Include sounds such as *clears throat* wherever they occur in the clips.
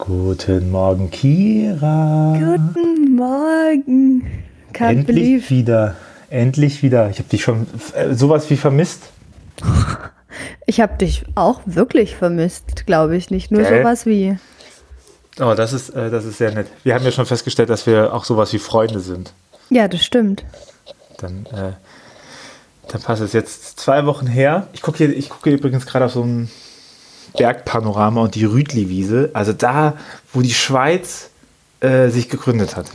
Guten Morgen, Kira. Guten Morgen. Can't Endlich believe. wieder. Endlich wieder. Ich habe dich schon äh, sowas wie vermisst. Ich habe dich auch wirklich vermisst, glaube ich. Nicht nur Gell? sowas wie. Oh, das ist, äh, das ist sehr nett. Wir haben ja schon festgestellt, dass wir auch sowas wie Freunde sind. Ja, das stimmt. Dann, äh, dann passt es jetzt zwei Wochen her. Ich gucke hier, guck hier übrigens gerade auf so ein Bergpanorama und die Rütli-Wiese. Also da, wo die Schweiz äh, sich gegründet hat.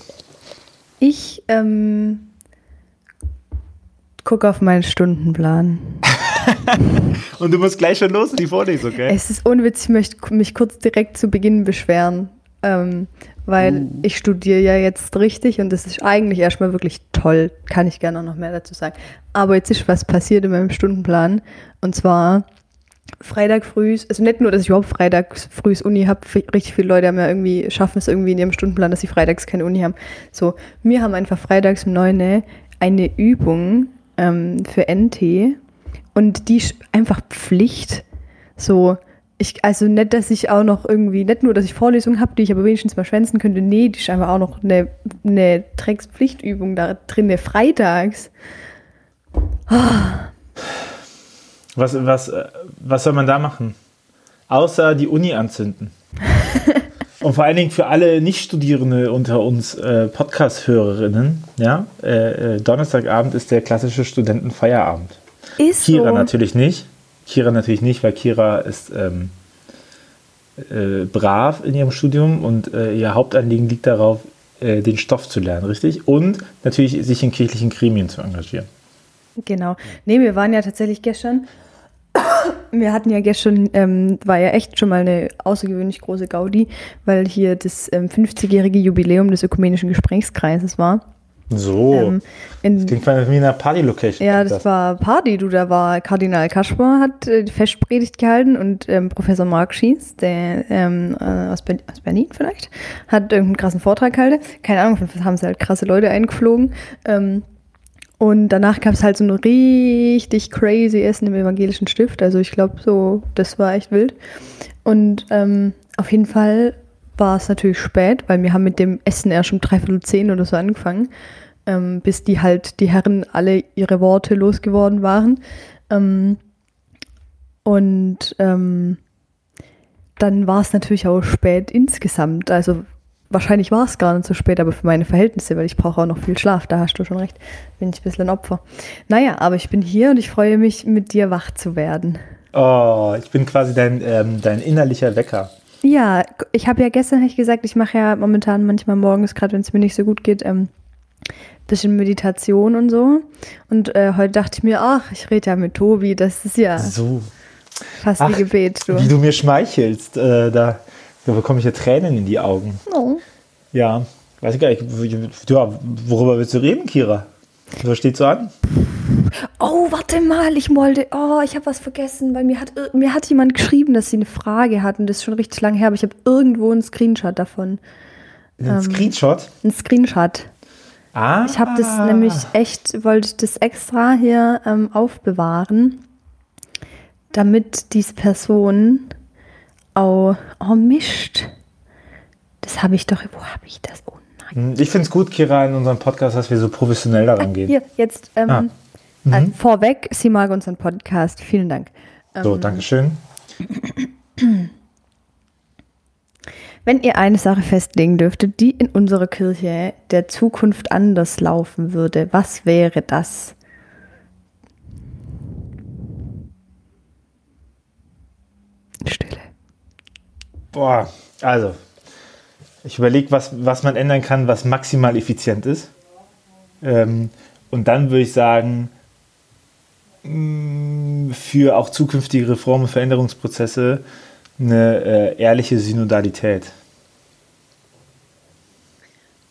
Ich ähm, gucke auf meinen Stundenplan. *laughs* und du musst gleich schon los in die Vorlesung, gell? Es ist unwitzig, ich möchte mich kurz direkt zu Beginn beschweren. Ähm, weil uh. ich studiere ja jetzt richtig und das ist eigentlich erstmal wirklich toll. Kann ich gerne noch mehr dazu sagen. Aber jetzt ist was passiert in meinem Stundenplan. Und zwar Freitag früh, also nicht nur, dass ich überhaupt Freitag früh Uni habe, richtig viele Leute haben ja irgendwie, schaffen es irgendwie in ihrem Stundenplan, dass sie freitags keine Uni haben. So, wir haben einfach freitags um 9 eine Übung ähm, für NT und die ist einfach Pflicht. So, ich, also nicht, dass ich auch noch irgendwie, nicht nur, dass ich Vorlesungen habe, die ich aber wenigstens mal schwänzen könnte, nee, die ist einfach auch noch eine, eine Dreckspflichtübung da drin, freitags. Oh. Was, was, was soll man da machen? Außer die Uni anzünden. *laughs* Und vor allen Dingen für alle Nicht-Studierende unter uns äh, Podcast-Hörerinnen, ja, äh, äh, Donnerstagabend ist der klassische Studentenfeierabend. Ist Kira so. natürlich nicht. Kira natürlich nicht, weil Kira ist ähm, äh, brav in ihrem Studium und äh, ihr Hauptanliegen liegt darauf, äh, den Stoff zu lernen, richtig? Und natürlich sich in kirchlichen Gremien zu engagieren. Genau. Nee, wir waren ja tatsächlich gestern *coughs* wir hatten ja gestern, ähm, war ja echt schon mal eine außergewöhnlich große Gaudi, weil hier das ähm, 50-jährige Jubiläum des ökumenischen Gesprächskreises war. So, ähm, in, das klingt wie eine Party-Location. Ja, das, das, war Party, du, da war Kardinal Kaspar, hat äh, die Festpredigt gehalten und ähm, Professor Mark Schies, der ähm, äh, aus, Ber aus, Berlin vielleicht, hat irgendeinen krassen Vortrag gehalten. Keine Ahnung, haben sie halt krasse Leute eingeflogen. Ähm, und danach gab es halt so ein richtig crazy Essen im evangelischen Stift. Also ich glaube, so, das war echt wild. Und ähm, auf jeden Fall war es natürlich spät, weil wir haben mit dem Essen erst um dreiviertel zehn oder so angefangen, ähm, bis die halt, die Herren alle ihre Worte losgeworden waren. Ähm, und ähm, dann war es natürlich auch spät insgesamt. Also wahrscheinlich war es gar nicht so spät, aber für meine Verhältnisse, weil ich brauche auch noch viel Schlaf, da hast du schon recht, bin ich ein bisschen ein Opfer. Naja, aber ich bin hier und ich freue mich, mit dir wach zu werden. Oh, ich bin quasi dein, ähm, dein innerlicher Wecker. Ja, ich habe ja gestern ich gesagt, ich mache ja momentan manchmal morgens, gerade wenn es mir nicht so gut geht, ähm, bisschen Meditation und so. Und äh, heute dachte ich mir, ach, ich rede ja mit Tobi, das ist ja so. fast ach, wie Gebet. Du. Wie du mir schmeichelst, äh, da da bekomme ich ja Tränen in die Augen. Oh. Ja, weiß ich gar nicht. Ja, worüber willst du reden, Kira? Was steht so an? Oh, warte mal, ich wollte, oh, ich habe was vergessen, weil mir hat, mir hat jemand geschrieben, dass sie eine Frage hatten. Das ist schon richtig lange her, aber ich habe irgendwo einen Screenshot davon. Ein ähm, Screenshot? Ein Screenshot. Ah. Ich habe das nämlich echt, wollte das extra hier ähm, aufbewahren, damit diese Person Oh, oh Mist. Das habe ich doch. Wo habe ich das? Oh nein. Hm, ich finde es gut, Kira, in unserem Podcast, dass wir so professionell daran gehen. Hier, jetzt ähm, ah. mhm. äh, vorweg, sie mag unseren Podcast. Vielen Dank. so, ähm, Dankeschön. Wenn ihr eine Sache festlegen dürftet, die in unserer Kirche der Zukunft anders laufen würde, was wäre das? Stille. Boah, also, ich überlege, was, was man ändern kann, was maximal effizient ist. Ähm, und dann würde ich sagen, mm, für auch zukünftige Reform- und Veränderungsprozesse eine äh, ehrliche Synodalität.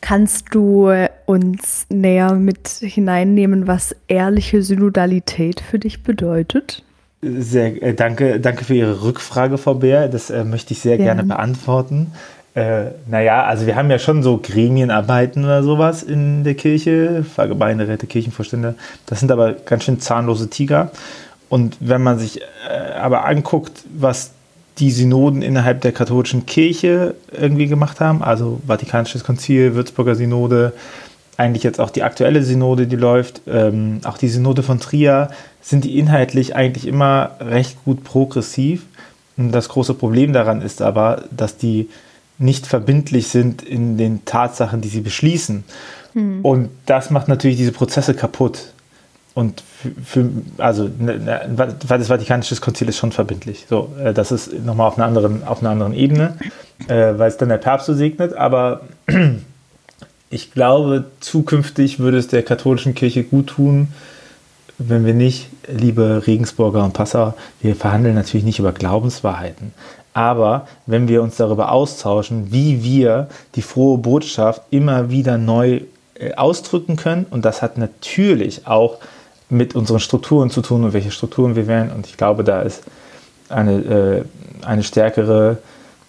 Kannst du uns näher mit hineinnehmen, was ehrliche Synodalität für dich bedeutet? Sehr, äh, danke, danke für Ihre Rückfrage, Frau Bär. Das äh, möchte ich sehr ja. gerne beantworten. Äh, naja, also wir haben ja schon so Gremienarbeiten oder sowas in der Kirche, Pfarrgemeinderäte, Kirchenvorstände. Das sind aber ganz schön zahnlose Tiger. Und wenn man sich äh, aber anguckt, was die Synoden innerhalb der katholischen Kirche irgendwie gemacht haben, also Vatikanisches Konzil, Würzburger Synode, eigentlich jetzt auch die aktuelle Synode, die läuft, ähm, auch die Synode von Trier, sind die inhaltlich eigentlich immer recht gut progressiv. Und das große Problem daran ist aber, dass die nicht verbindlich sind in den Tatsachen, die sie beschließen. Hm. Und das macht natürlich diese Prozesse kaputt. Und für, also ne, ne, das Vatikanische Konzil ist schon verbindlich. So, äh, das ist nochmal auf einer anderen, auf einer anderen Ebene, äh, weil es dann der Papst so segnet. Aber ich glaube, zukünftig würde es der katholischen Kirche gut tun, wenn wir nicht, liebe Regensburger und Passauer, wir verhandeln natürlich nicht über Glaubenswahrheiten. Aber wenn wir uns darüber austauschen, wie wir die frohe Botschaft immer wieder neu äh, ausdrücken können, und das hat natürlich auch mit unseren Strukturen zu tun und welche Strukturen wir wählen. Und ich glaube, da ist eine, äh, eine stärkere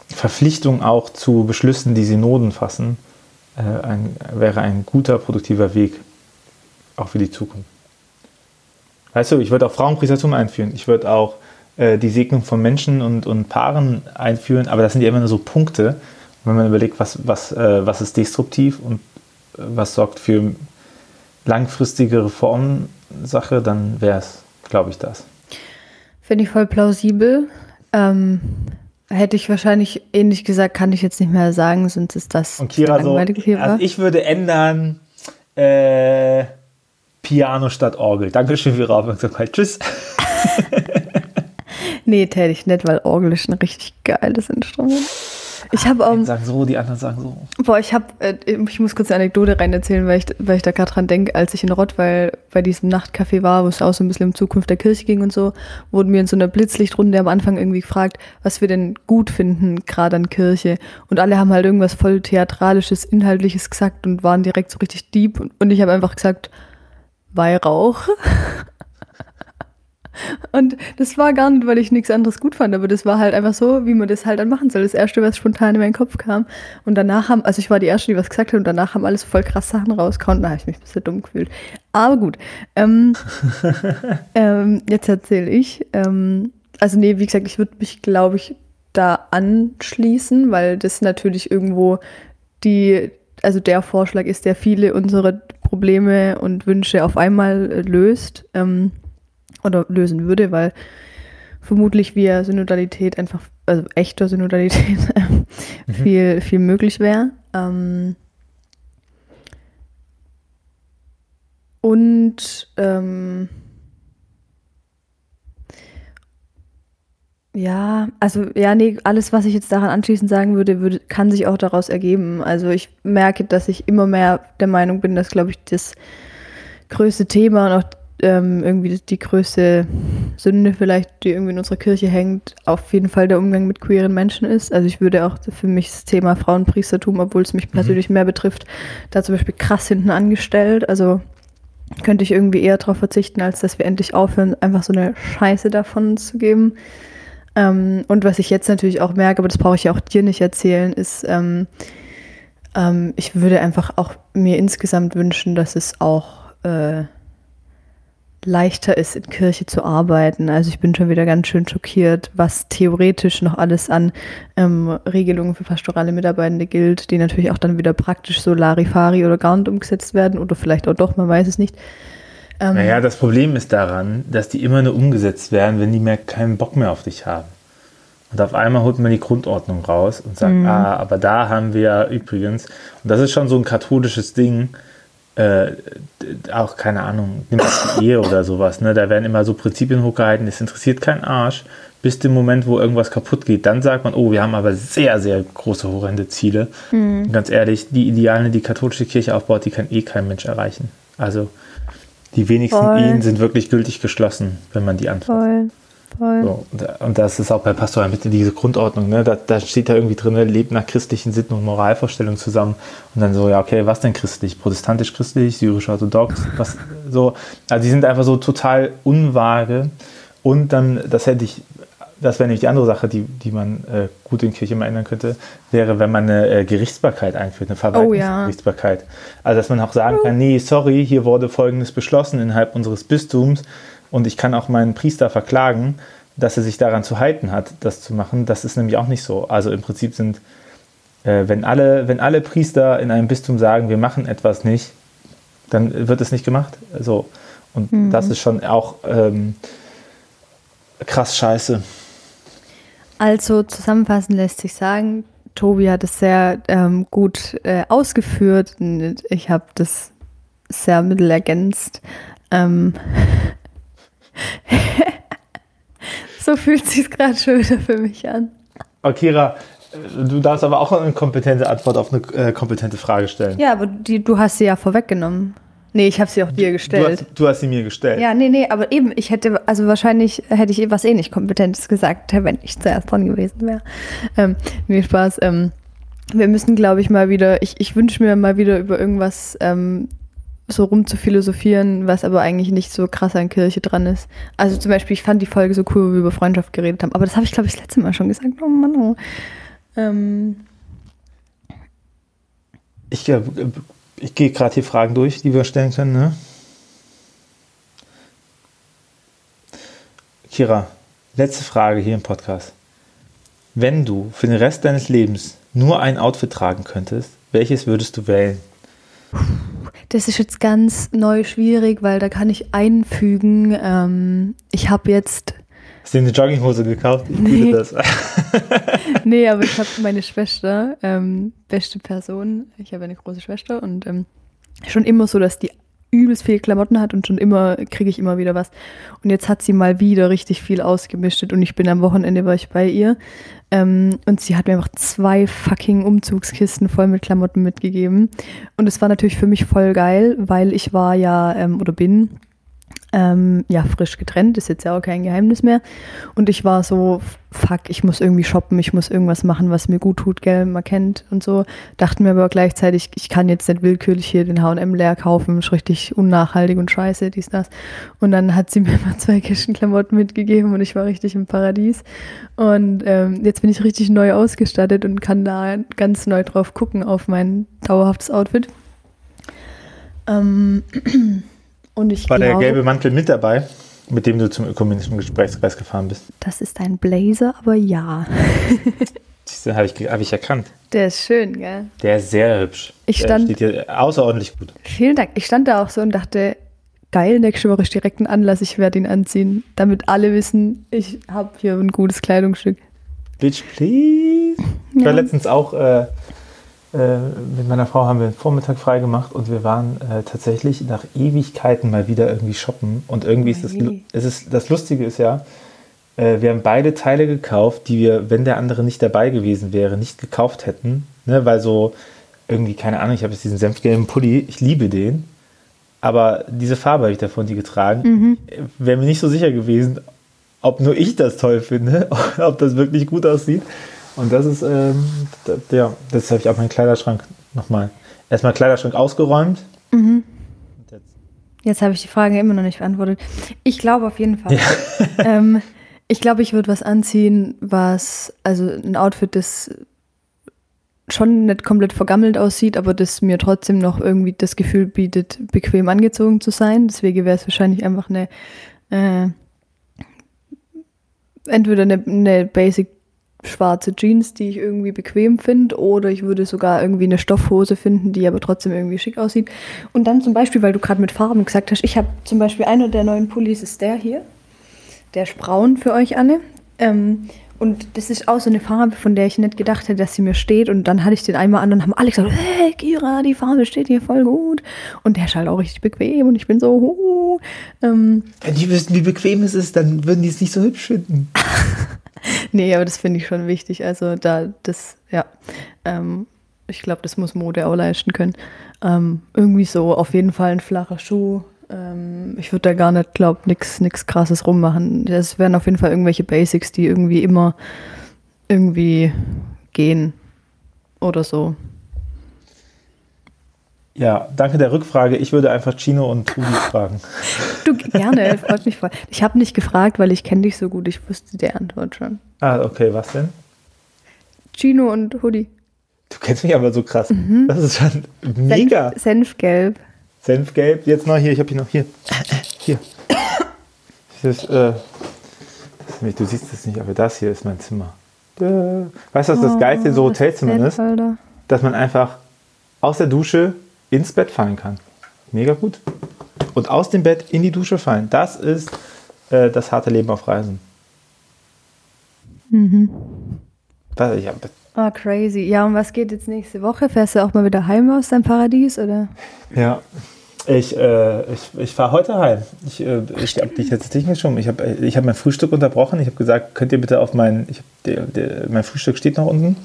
Verpflichtung auch zu Beschlüssen, die Synoden fassen, äh, ein, wäre ein guter, produktiver Weg auch für die Zukunft. Weißt du, ich würde auch Frauenpriestertum einführen. Ich würde auch äh, die Segnung von Menschen und, und Paaren einführen, aber das sind ja immer nur so Punkte. Wenn man überlegt, was, was, äh, was ist destruktiv und äh, was sorgt für langfristige Reformsache, dann wäre es, glaube ich, das. Finde ich voll plausibel. Ähm, hätte ich wahrscheinlich ähnlich gesagt, kann ich jetzt nicht mehr sagen, sonst ist das Und Kira so, also ich würde ändern, äh, Piano statt Orgel. Dankeschön für Ihre Aufmerksamkeit. Tschüss. *laughs* nee, täte ich nicht, weil Orgel ist ein richtig geiles Instrument. Ich habe ähm, sagen so, die anderen sagen so. Boah, ich habe, äh, ich muss kurz eine Anekdote rein erzählen, weil ich, weil ich da gerade dran denke, als ich in Rottweil bei diesem Nachtcafé war, wo es auch so ein bisschen um Zukunft der Kirche ging und so, wurden wir in so einer Blitzlichtrunde am Anfang irgendwie gefragt, was wir denn gut finden, gerade an Kirche. Und alle haben halt irgendwas voll theatralisches, inhaltliches gesagt und waren direkt so richtig deep. Und, und ich habe einfach gesagt, Weihrauch. *laughs* Und das war gar nicht, weil ich nichts anderes gut fand, aber das war halt einfach so, wie man das halt dann machen soll. Das erste, was spontan in meinen Kopf kam. Und danach haben, also ich war die erste, die was gesagt hat, und danach haben alles voll krass Sachen rausgehauen. Da habe ich mich ein bisschen dumm gefühlt. Aber gut. Ähm, *laughs* ähm, jetzt erzähle ich. Ähm, also, nee, wie gesagt, ich würde mich, glaube ich, da anschließen, weil das natürlich irgendwo die, also der Vorschlag ist, der viele unserer Probleme und Wünsche auf einmal äh, löst. Ähm, oder lösen würde, weil vermutlich via Synodalität einfach, also echter Synodalität, *laughs* mhm. viel, viel möglich wäre. Ähm, und ähm, ja, also ja, nee, alles, was ich jetzt daran anschließend sagen würde, würde, kann sich auch daraus ergeben. Also ich merke, dass ich immer mehr der Meinung bin, dass, glaube ich, das größte Thema und auch ähm, irgendwie die größte Sünde vielleicht, die irgendwie in unserer Kirche hängt, auf jeden Fall der Umgang mit queeren Menschen ist. Also ich würde auch für mich das Thema Frauenpriestertum, obwohl es mich mhm. persönlich mehr betrifft, da zum Beispiel krass hinten angestellt. Also könnte ich irgendwie eher darauf verzichten, als dass wir endlich aufhören, einfach so eine Scheiße davon zu geben. Ähm, und was ich jetzt natürlich auch merke, aber das brauche ich ja auch dir nicht erzählen, ist, ähm, ähm, ich würde einfach auch mir insgesamt wünschen, dass es auch äh, leichter ist, in Kirche zu arbeiten. Also ich bin schon wieder ganz schön schockiert, was theoretisch noch alles an ähm, Regelungen für pastorale Mitarbeitende gilt, die natürlich auch dann wieder praktisch so Larifari oder gar nicht umgesetzt werden oder vielleicht auch doch, man weiß es nicht. Ähm, naja, das Problem ist daran, dass die immer nur umgesetzt werden, wenn die mehr keinen Bock mehr auf dich haben. Und auf einmal holt man die Grundordnung raus und sagt, mhm. ah, aber da haben wir ja übrigens, und das ist schon so ein katholisches Ding, äh, auch keine Ahnung, nimm das die Ehe oder sowas, ne? Da werden immer so Prinzipien hochgehalten, es interessiert keinen Arsch, bis dem Moment, wo irgendwas kaputt geht. Dann sagt man, oh, wir haben aber sehr, sehr große, horrende Ziele. Mhm. Ganz ehrlich, die Ideale, die katholische Kirche aufbaut, die kann eh kein Mensch erreichen. Also die wenigsten Voll. Ehen sind wirklich gültig geschlossen, wenn man die anfasst. Voll. So, und das ist auch bei Pastoren mit diese Grundordnung, ne? Da, da, steht da irgendwie drin, lebt nach christlichen Sitten und Moralvorstellungen zusammen. Und dann so, ja, okay, was denn christlich? Protestantisch-christlich, syrisch-orthodox, was so. Also die sind einfach so total unvage. Und dann, das hätte ich, das wäre nämlich die andere Sache, die, die man äh, gut in Kirche mal ändern könnte, wäre, wenn man eine äh, Gerichtsbarkeit einführt, eine Verwaltungsgerichtsbarkeit. Oh, ja. Also dass man auch sagen kann, nee, sorry, hier wurde Folgendes beschlossen innerhalb unseres Bistums und ich kann auch meinen Priester verklagen dass er sich daran zu halten hat, das zu machen. Das ist nämlich auch nicht so. Also im Prinzip sind, äh, wenn, alle, wenn alle Priester in einem Bistum sagen, wir machen etwas nicht, dann wird es nicht gemacht. So. Und mhm. das ist schon auch ähm, krass scheiße. Also zusammenfassend lässt sich sagen, Tobi hat es sehr ähm, gut äh, ausgeführt ich habe das sehr mittelergänzt. Ähm *laughs* so fühlt sich gerade schon wieder für mich an. Akira, du darfst aber auch eine kompetente Antwort auf eine äh, kompetente Frage stellen. Ja, aber die, du hast sie ja vorweggenommen. Nee, ich habe sie auch dir gestellt. Du hast, du hast, sie mir gestellt. Ja, nee, nee, aber eben, ich hätte, also wahrscheinlich hätte ich was eh nicht Kompetentes gesagt, *laughs* wenn ich zuerst dran gewesen wäre. Ähm, nee, Spaß. Ähm, wir müssen, glaube ich, mal wieder, ich, ich wünsche mir mal wieder über irgendwas ähm, so rum zu philosophieren, was aber eigentlich nicht so krass an Kirche dran ist. Also zum Beispiel, ich fand die Folge so cool, wo wir über Freundschaft geredet haben, aber das habe ich, glaube ich, das letzte Mal schon gesagt. Oh Mann, oh. Ähm. Ich, äh, ich gehe gerade hier Fragen durch, die wir stellen können. Ne? Kira, letzte Frage hier im Podcast. Wenn du für den Rest deines Lebens nur ein Outfit tragen könntest, welches würdest du wählen? Das ist jetzt ganz neu schwierig, weil da kann ich einfügen. Ähm, ich habe jetzt. Hast du eine Jogginghose gekauft? Ich nee. das. *laughs* *laughs* nee, aber ich habe meine Schwester, ähm, beste Person. Ich habe eine große Schwester und ähm, schon immer so, dass die übelst viel Klamotten hat und schon immer kriege ich immer wieder was. Und jetzt hat sie mal wieder richtig viel ausgemischt und ich bin am Wochenende war ich bei ihr ähm, und sie hat mir einfach zwei fucking Umzugskisten voll mit Klamotten mitgegeben und es war natürlich für mich voll geil, weil ich war ja ähm, oder bin ähm, ja, frisch getrennt, ist jetzt ja auch kein Geheimnis mehr. Und ich war so, fuck, ich muss irgendwie shoppen, ich muss irgendwas machen, was mir gut tut, gell, man kennt und so. Dachten mir aber gleichzeitig, ich kann jetzt nicht willkürlich hier den H&M leer kaufen, ist richtig unnachhaltig und scheiße, dies, das. Und dann hat sie *laughs* mir mal zwei Kisten Klamotten mitgegeben und ich war richtig im Paradies. Und ähm, jetzt bin ich richtig neu ausgestattet und kann da ganz neu drauf gucken auf mein dauerhaftes Outfit. Ähm, *clears throat* Und ich War glaube, der gelbe Mantel mit dabei, mit dem du zum ökumenischen Gesprächskreis gefahren bist? Das ist ein Blazer, aber ja. *laughs* Den habe ich, hab ich erkannt. Der ist schön, gell? Der ist sehr hübsch. Ich stand, der steht hier außerordentlich gut. Vielen Dank. Ich stand da auch so und dachte, geil, nächste Woche ist direkt ein Anlass, ich werde ihn anziehen, damit alle wissen, ich habe hier ein gutes Kleidungsstück. Bitch, please. Ich war letztens auch äh, äh, mit meiner Frau haben wir den Vormittag frei gemacht und wir waren äh, tatsächlich nach Ewigkeiten mal wieder irgendwie shoppen. Und irgendwie ist das, es ist, das Lustige ist ja, äh, wir haben beide Teile gekauft, die wir, wenn der andere nicht dabei gewesen wäre, nicht gekauft hätten. Ne? Weil so irgendwie, keine Ahnung, ich habe jetzt diesen senfgelben Pulli, ich liebe den. Aber diese Farbe habe ich davon nie getragen. Mhm. Wäre mir nicht so sicher gewesen, ob nur ich das toll finde, *laughs* ob das wirklich gut aussieht. Und das ist, ähm, ja, das habe ich auch meinen Kleiderschrank nochmal. Erstmal Kleiderschrank ausgeräumt. Mhm. Jetzt, jetzt habe ich die Frage immer noch nicht beantwortet. Ich glaube auf jeden Fall. Ja. *laughs* ähm, ich glaube, ich würde was anziehen, was, also ein Outfit, das schon nicht komplett vergammelt aussieht, aber das mir trotzdem noch irgendwie das Gefühl bietet, bequem angezogen zu sein. Deswegen wäre es wahrscheinlich einfach eine, äh, entweder eine, eine Basic schwarze Jeans, die ich irgendwie bequem finde, oder ich würde sogar irgendwie eine Stoffhose finden, die aber trotzdem irgendwie schick aussieht. Und dann zum Beispiel, weil du gerade mit Farben gesagt hast, ich habe zum Beispiel einer der neuen Pullis ist der hier. Der ist braun für euch, Anne. Ähm, und das ist auch so eine Farbe, von der ich nicht gedacht hätte, dass sie mir steht. Und dann hatte ich den einmal an und haben alle gesagt, hey Kira, die Farbe steht hier voll gut. Und der ist halt auch richtig bequem und ich bin so, huh. Ähm, Wenn die wüssten, wie bequem es ist, dann würden die es nicht so hübsch finden. *laughs* nee, aber das finde ich schon wichtig. Also da, das, ja, ähm, ich glaube, das muss Mode auch leisten können. Ähm, irgendwie so auf jeden Fall ein flacher Schuh. Ähm, ich würde da gar nicht, glaube nichts nix krasses rummachen. Das wären auf jeden Fall irgendwelche Basics, die irgendwie immer irgendwie gehen oder so. Ja, danke der Rückfrage. Ich würde einfach Chino und Trudy *laughs* fragen. Du, gerne, freut mich voll. Ich habe nicht gefragt, weil ich kenne dich so gut. Ich wusste die Antwort schon. Ah, okay, was denn? Chino und Hoodie. Du kennst mich aber so krass. Mhm. Das ist schon mega. Senf, Senfgelb. Senfgelb. Jetzt noch hier, ich habe hier noch hier. Hier. Das ist, äh, du siehst es nicht, aber das hier ist mein Zimmer. Weißt du, was das Geilste in so Oh, das Hotelzimmern ist? Alter. Dass man einfach aus der Dusche ins Bett fallen kann. Mega gut. Und aus dem Bett in die Dusche fallen. Das ist äh, das harte Leben auf Reisen. Mhm. Was, ich hab, Ah, crazy. Ja, und was geht jetzt nächste Woche? Fährst du auch mal wieder heim aus deinem Paradies, oder? ja. Ich, äh, ich, ich fahre heute heim. Ich, äh, ich habe dich jetzt nicht geschoben. Ich habe ich hab mein Frühstück unterbrochen. Ich habe gesagt, könnt ihr bitte auf mein, ich der, der, mein Frühstück steht noch unten.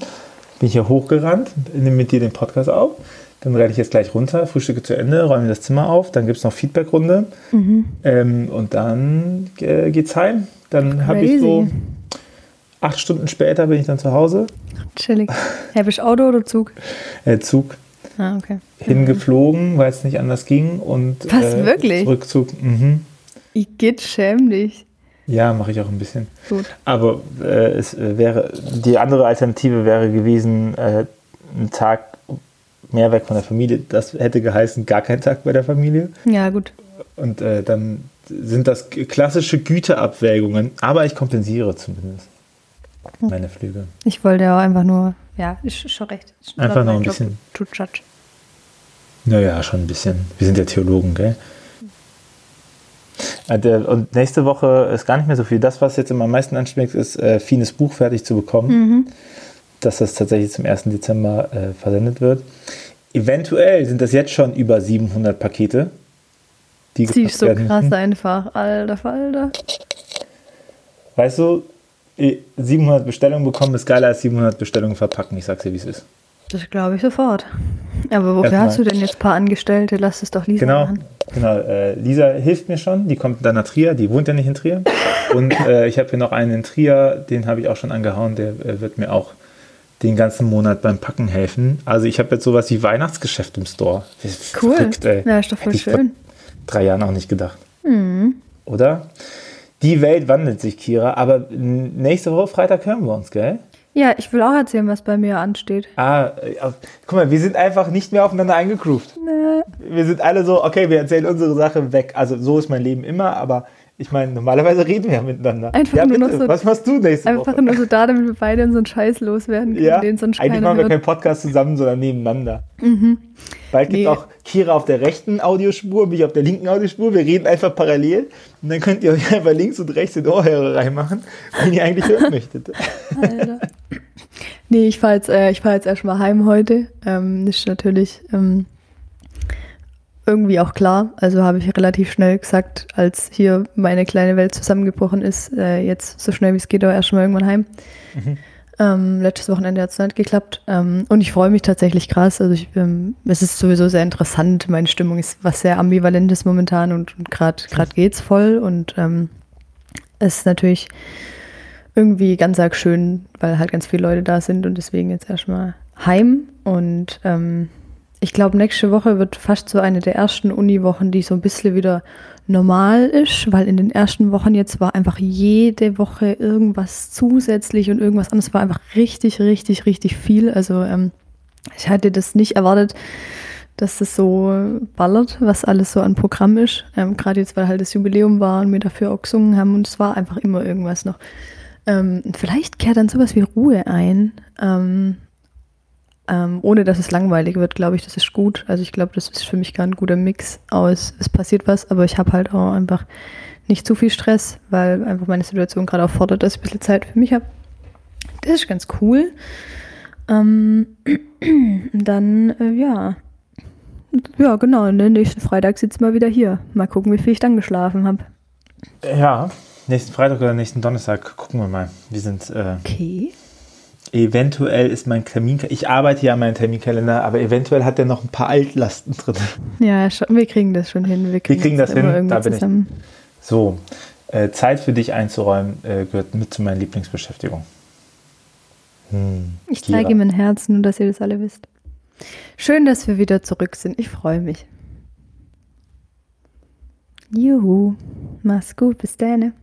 Bin hier hochgerannt, nehme mit dir den Podcast auf. Dann renne ich jetzt gleich runter, Frühstücke zu Ende, räume das Zimmer auf. Dann gibt es noch Feedbackrunde. Ähm, und dann äh, geht's heim. Dann habe ich so. Acht Stunden später bin ich dann zu Hause. Chillig. *laughs* Ja, bist Auto oder Zug? Äh, Zug Ah, okay. hingeflogen, weil es nicht anders ging. Und, Was, äh, wirklich? Rückzug. Mhm. Ich geht schäm dich. Ja, mache ich auch ein bisschen. Gut. Aber äh, es äh, wäre die andere Alternative wäre gewesen, äh, ein Tag mehr weg von der Familie. Das hätte geheißen, gar kein Tag bei der Familie. Ja, gut. Und äh, dann sind das klassische Güteabwägungen, aber ich kompensiere zumindest meine Flüge. Ich wollte ja auch einfach nur, ja, ist schon recht. Ist Einfach noch ein Job bisschen. To judge. Naja, schon ein bisschen. Wir sind ja Theologen, gell? Der- Und nächste Woche ist gar nicht mehr so viel. Das, was jetzt immer am meisten anschmeckt, ist, äh, Fines Buch fertig zu bekommen. Mhm. Dass das tatsächlich zum 1. Dezember äh, versendet wird. Eventuell sind das jetzt schon über 700 Pakete, die Sie ist so krass einfach. Alter Falter. Weißt du, 700 Bestellungen bekommen ist geiler als 700 Bestellungen verpacken. Ich sag's dir, wie es ist. Das glaube ich sofort. Aber wofür Erstmal- hast du denn jetzt ein paar Angestellte? Lass es doch Lisa Genau, machen. genau. Äh, Lisa hilft mir schon. Die kommt dann nach Trier. Die wohnt ja nicht in Trier. Und äh, ich habe hier noch einen in Trier. Den habe ich auch schon angehauen. Der äh, wird mir auch den ganzen Monat beim Packen helfen. Also ich habe jetzt sowas wie Weihnachtsgeschäft im Store. Das ist Cool. Verrückt. Ja, ist doch voll Hätte vor schön. Mhm. drei Jahren auch nicht gedacht. Oder? Die Welt wandelt sich, Kira. Aber nächste Woche Freitag hören wir uns, gell? Ja, ich will auch erzählen, was bei mir ansteht. Ah, äh, guck mal, wir sind einfach nicht mehr aufeinander eingegroovt. Wir sind alle so, okay, wir erzählen unsere Sache weg. Also so ist mein Leben immer, aber ich meine, normalerweise reden wir ja miteinander. Einfach ja, nur bitte, so- was machst du nächste Einfach Woche? nur so da, damit wir beide unseren Scheiß loswerden können, ja, den sonst eigentlich machen wir hört. keinen Podcast zusammen, sondern nebeneinander. Bald gibt Nee. auch Kira auf der rechten Audiospur, mich auf der linken Audiospur. Wir reden einfach parallel und dann könnt ihr euch einfach links und rechts den Ohrhörer reinmachen, wenn ihr eigentlich hören möchtet. Alter. Nee, ich fahre jetzt, äh, ich fahr jetzt erstmal heim heute. Ähm, ist natürlich ähm, irgendwie auch klar. Also habe ich relativ schnell gesagt, als hier meine kleine Welt zusammengebrochen ist, äh, jetzt so schnell wie es geht, aber erstmal irgendwann heim. Ähm, letztes Wochenende hat es nicht geklappt. Ähm, und ich freue mich tatsächlich krass. Also ich, ähm, es ist sowieso sehr interessant. Meine Stimmung ist was sehr ambivalentes momentan und, und gerade geht's voll. Und ähm, es ist natürlich irgendwie ganz arg schön, weil halt ganz viele Leute da sind und deswegen jetzt erstmal heim. Und ähm, ich glaube, nächste Woche wird fast so eine der ersten Uniwochen, die so ein bisschen wieder normal ist, weil in den ersten Wochen jetzt war einfach jede Woche irgendwas zusätzlich und irgendwas anderes war einfach richtig, richtig, richtig viel. Also ähm, ich hatte das nicht erwartet, dass das so ballert, was alles so an Programm ist. Ähm, Gerade jetzt, weil halt das Jubiläum war und wir dafür auch gesungen haben und es war einfach immer irgendwas noch. Ähm, vielleicht kehrt dann sowas wie Ruhe ein, ähm, ähm, ohne dass es langweilig wird, glaube ich, das ist gut. Also ich glaube, das ist für mich gar ein guter Mix aus, es passiert was, aber ich habe halt auch einfach nicht zu viel Stress, weil einfach meine Situation gerade auch fordert, dass ich ein bisschen Zeit für mich habe. Das ist ganz cool. Ähm, *clears throat* dann, äh, ja. Ja, genau. Ne? Nächsten Freitag sitzt mal wieder hier. Mal gucken, wie viel ich dann geschlafen habe. Ja, nächsten Freitag oder nächsten Donnerstag gucken wir mal. Wir sind äh, Okay. Eventuell ist mein Termin. Ich arbeite ja an meinem Terminkalender, aber eventuell hat der noch ein paar Altlasten drin. Ja, wir kriegen das schon hin. Wir kriegen, kriegen das immer hin, da bin ich. zusammen. So, äh, Zeit für dich einzuräumen äh, gehört mit zu meiner Lieblingsbeschäftigung. Hm, Ich Kira. zeige ihm mein Herz, nur dass ihr das alle wisst. Schön, dass wir wieder zurück sind. Ich freue mich. Juhu. Mach's gut. Bis dann.